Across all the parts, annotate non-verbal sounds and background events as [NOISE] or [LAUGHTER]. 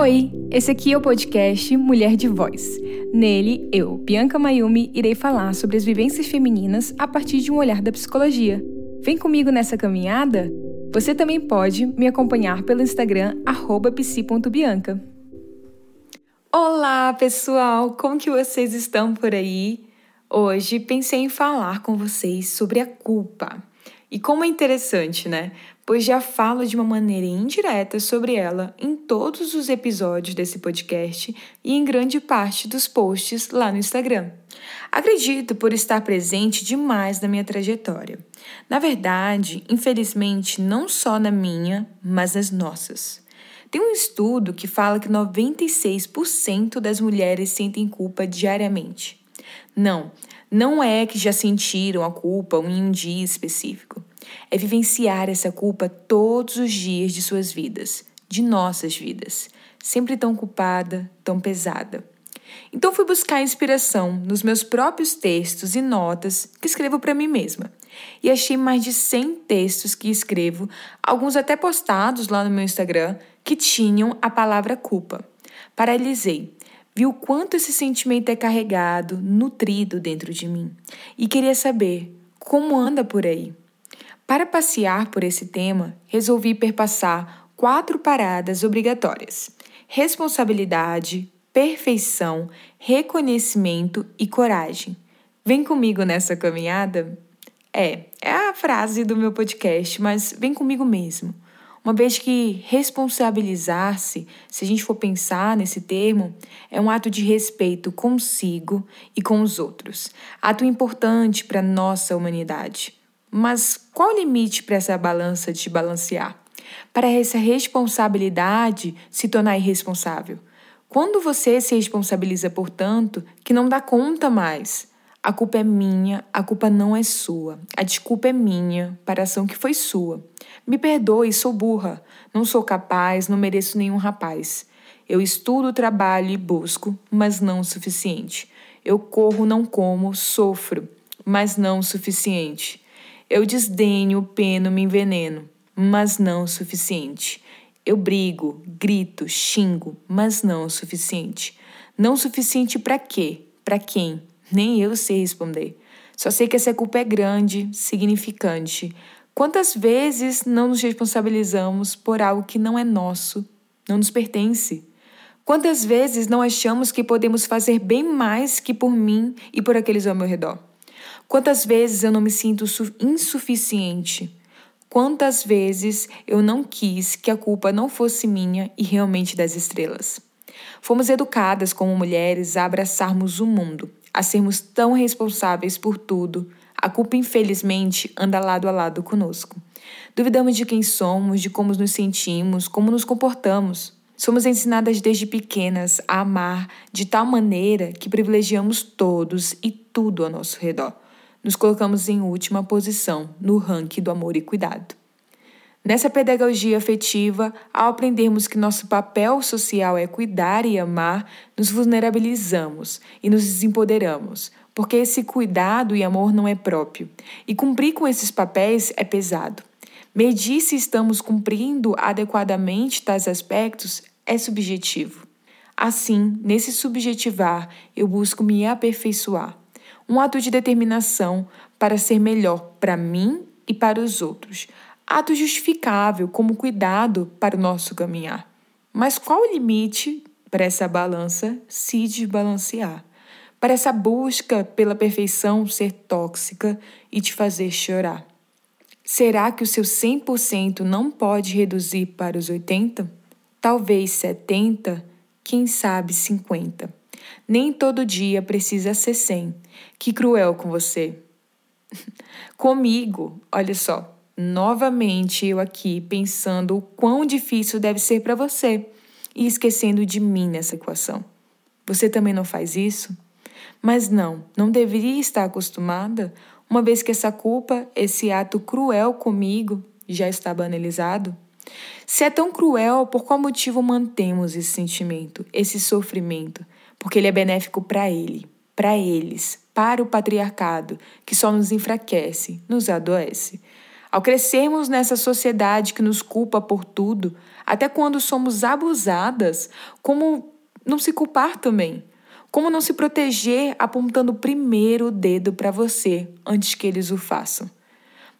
Oi, esse aqui é o podcast Mulher de Voz. Nele, eu, Bianca Mayumi, irei falar sobre as vivências femininas a partir de um olhar da psicologia. Vem comigo nessa caminhada? Você também pode me acompanhar pelo Instagram psi.bianca. Olá, pessoal! Como que vocês estão por aí? Hoje pensei em falar com vocês sobre a culpa. E como é interessante, né? Pois já falo de uma maneira indireta sobre ela em todos os episódios desse podcast e em grande parte dos posts lá no Instagram. Acredito por estar presente demais na minha trajetória. Na verdade, infelizmente, não só na minha, mas nas nossas. Tem um estudo que fala que 96% das mulheres sentem culpa diariamente. Não, não é que já sentiram a culpa em um dia específico. É vivenciar essa culpa todos os dias de suas vidas, de nossas vidas, sempre tão culpada, tão pesada. Então fui buscar inspiração nos meus próprios textos e notas que escrevo para mim mesma. E achei mais de 100 textos que escrevo, alguns até postados lá no meu Instagram, que tinham a palavra culpa. Paralisei Vi o quanto esse sentimento é carregado, nutrido dentro de mim e queria saber como anda por aí. Para passear por esse tema, resolvi perpassar quatro paradas obrigatórias: responsabilidade, perfeição, reconhecimento e coragem. Vem comigo nessa caminhada? É, é a frase do meu podcast, mas vem comigo mesmo. Uma vez que responsabilizar-se, se a gente for pensar nesse termo, é um ato de respeito consigo e com os outros. Ato importante para a nossa humanidade. Mas qual o limite para essa balança de balancear? Para essa responsabilidade se tornar irresponsável? Quando você se responsabiliza por tanto que não dá conta mais, a culpa é minha, a culpa não é sua. A desculpa é minha para a ação que foi sua. Me perdoe, sou burra. Não sou capaz, não mereço nenhum rapaz. Eu estudo, trabalho e busco, mas não o suficiente. Eu corro, não como, sofro, mas não o suficiente. Eu desdenho, peno, me enveneno, mas não o suficiente. Eu brigo, grito, xingo, mas não o suficiente. Não o suficiente para quê? Para quem? Nem eu sei responder. Só sei que essa culpa é grande, significante. Quantas vezes não nos responsabilizamos por algo que não é nosso, não nos pertence? Quantas vezes não achamos que podemos fazer bem mais que por mim e por aqueles ao meu redor? Quantas vezes eu não me sinto insuficiente? Quantas vezes eu não quis que a culpa não fosse minha e realmente das estrelas? Fomos educadas como mulheres a abraçarmos o mundo, a sermos tão responsáveis por tudo, a culpa, infelizmente, anda lado a lado conosco. Duvidamos de quem somos, de como nos sentimos, como nos comportamos. Somos ensinadas desde pequenas a amar de tal maneira que privilegiamos todos e tudo ao nosso redor. Nos colocamos em última posição no ranking do amor e cuidado. Nessa pedagogia afetiva, ao aprendermos que nosso papel social é cuidar e amar, nos vulnerabilizamos e nos desempoderamos, porque esse cuidado e amor não é próprio, e cumprir com esses papéis é pesado. Medir se estamos cumprindo adequadamente tais aspectos é subjetivo. Assim, nesse subjetivar, eu busco me aperfeiçoar, um ato de determinação para ser melhor para mim e para os outros ato justificável como cuidado para o nosso caminhar. Mas qual o limite para essa balança se desbalancear? Para essa busca pela perfeição ser tóxica e te fazer chorar? Será que o seu 100% não pode reduzir para os 80? Talvez 70, quem sabe 50. Nem todo dia precisa ser 100. Que cruel com você. [LAUGHS] Comigo, olha só, novamente eu aqui pensando o quão difícil deve ser para você e esquecendo de mim nessa equação. Você também não faz isso? Mas não, não deveria estar acostumada, uma vez que essa culpa, esse ato cruel comigo, já está banalizado? Se é tão cruel, por qual motivo mantemos esse sentimento, esse sofrimento? Porque ele é benéfico para ele, para eles, para o patriarcado, que só nos enfraquece, nos adoece. Ao crescermos nessa sociedade que nos culpa por tudo, até quando somos abusadas, como não se culpar também? Como não se proteger apontando primeiro o dedo para você antes que eles o façam?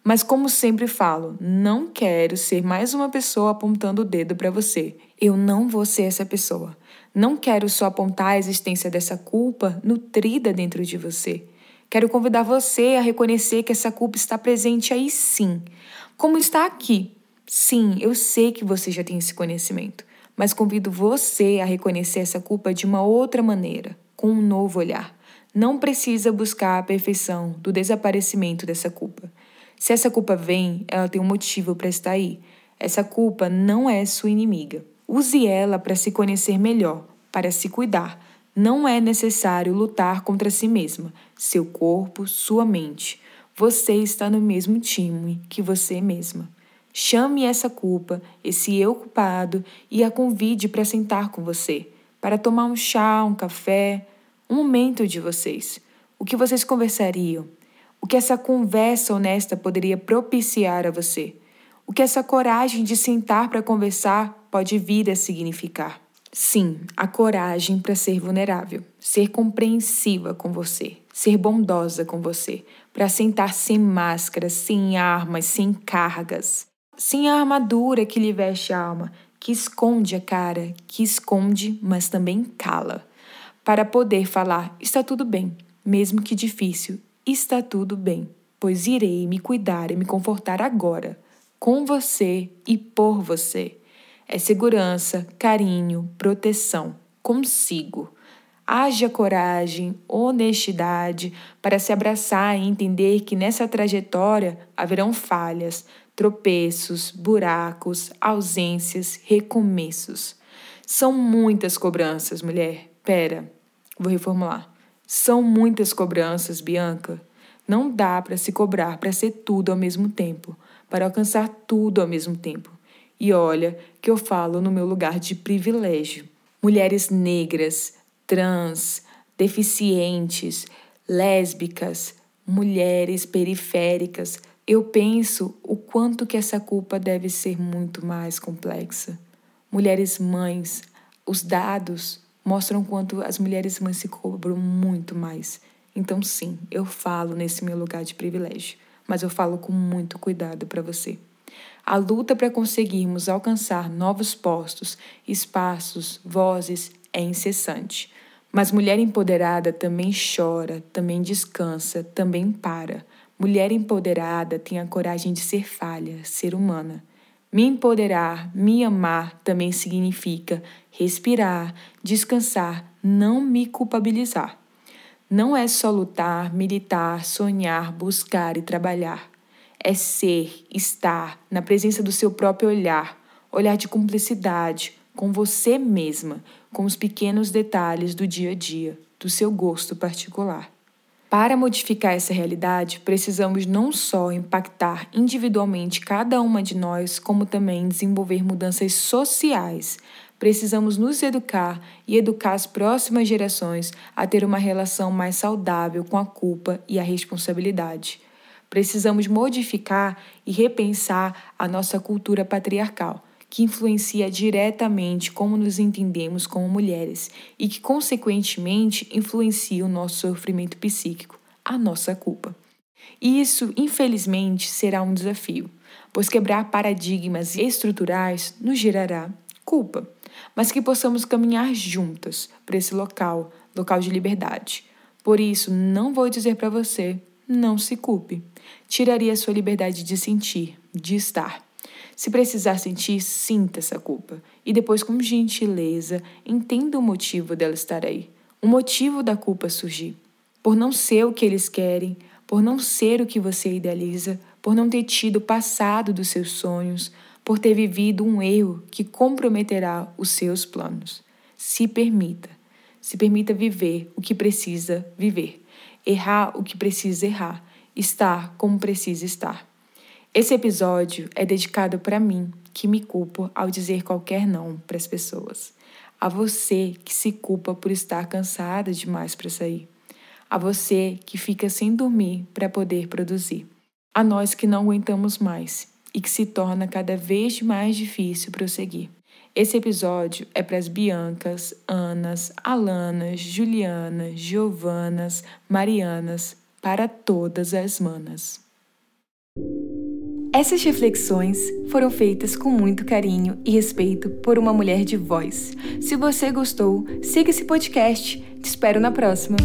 Mas como sempre falo, não quero ser mais uma pessoa apontando o dedo para você. Eu não vou ser essa pessoa. Não quero só apontar a existência dessa culpa nutrida dentro de você. Quero convidar você a reconhecer que essa culpa está presente aí sim, como está aqui. Sim, eu sei que você já tem esse conhecimento, mas convido você a reconhecer essa culpa de uma outra maneira, com um novo olhar. Não precisa buscar a perfeição do desaparecimento dessa culpa. Se essa culpa vem, ela tem um motivo para estar aí. Essa culpa não é sua inimiga. Use ela para se conhecer melhor, para se cuidar. Não é necessário lutar contra si mesma, seu corpo, sua mente. Você está no mesmo time que você mesma. Chame essa culpa, esse eu culpado, e a convide para sentar com você, para tomar um chá, um café, um momento de vocês. O que vocês conversariam? O que essa conversa honesta poderia propiciar a você? O que essa coragem de sentar para conversar pode vir a significar? Sim, a coragem para ser vulnerável, ser compreensiva com você, ser bondosa com você, para sentar sem máscaras, sem armas, sem cargas, sem a armadura que lhe veste a alma, que esconde a cara, que esconde, mas também cala, para poder falar: está tudo bem, mesmo que difícil, Está tudo bem, pois irei me cuidar e me confortar agora, com você e por você. É segurança, carinho, proteção, consigo. Haja coragem, honestidade para se abraçar e entender que nessa trajetória haverão falhas, tropeços, buracos, ausências, recomeços. São muitas cobranças, mulher. Pera, vou reformular. São muitas cobranças, Bianca. Não dá para se cobrar para ser tudo ao mesmo tempo, para alcançar tudo ao mesmo tempo. E olha que eu falo no meu lugar de privilégio. Mulheres negras, trans, deficientes, lésbicas, mulheres periféricas, eu penso o quanto que essa culpa deve ser muito mais complexa. Mulheres mães, os dados mostram quanto as mulheres mães se cobram muito mais. Então, sim, eu falo nesse meu lugar de privilégio, mas eu falo com muito cuidado para você. A luta para conseguirmos alcançar novos postos, espaços, vozes é incessante. Mas mulher empoderada também chora, também descansa, também para. Mulher empoderada tem a coragem de ser falha, ser humana. Me empoderar, me amar também significa respirar, descansar, não me culpabilizar. Não é só lutar, militar, sonhar, buscar e trabalhar. É ser, estar na presença do seu próprio olhar, olhar de cumplicidade com você mesma, com os pequenos detalhes do dia a dia, do seu gosto particular. Para modificar essa realidade, precisamos não só impactar individualmente cada uma de nós, como também desenvolver mudanças sociais. Precisamos nos educar e educar as próximas gerações a ter uma relação mais saudável com a culpa e a responsabilidade. Precisamos modificar e repensar a nossa cultura patriarcal que influencia diretamente como nos entendemos como mulheres e que, consequentemente, influencia o nosso sofrimento psíquico, a nossa culpa. E isso, infelizmente, será um desafio, pois quebrar paradigmas estruturais nos gerará culpa, mas que possamos caminhar juntas para esse local, local de liberdade. Por isso, não vou dizer para você, não se culpe. Tiraria sua liberdade de sentir, de estar. Se precisar sentir, sinta essa culpa. E depois, com gentileza, entenda o motivo dela estar aí. O motivo da culpa surgir. Por não ser o que eles querem, por não ser o que você idealiza, por não ter tido o passado dos seus sonhos, por ter vivido um erro que comprometerá os seus planos. Se permita. Se permita viver o que precisa viver, errar o que precisa errar, estar como precisa estar. Esse episódio é dedicado para mim, que me culpo ao dizer qualquer não para as pessoas. A você que se culpa por estar cansada demais para sair. A você que fica sem dormir para poder produzir. a nós que não aguentamos mais e que se torna cada vez mais difícil prosseguir. Esse episódio é para as Biancas, Anas, Alanas, Julianas, Giovanas, Marianas, para todas as manas. Essas reflexões foram feitas com muito carinho e respeito por uma mulher de voz. Se você gostou, siga esse podcast. Te espero na próxima.